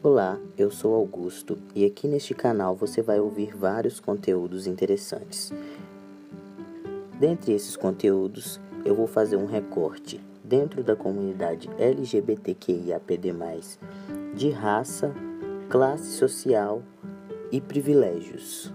Olá, eu sou Augusto e aqui neste canal você vai ouvir vários conteúdos interessantes. Dentre esses conteúdos, eu vou fazer um recorte dentro da comunidade LGBTQIAPD+, de raça, classe social e privilégios.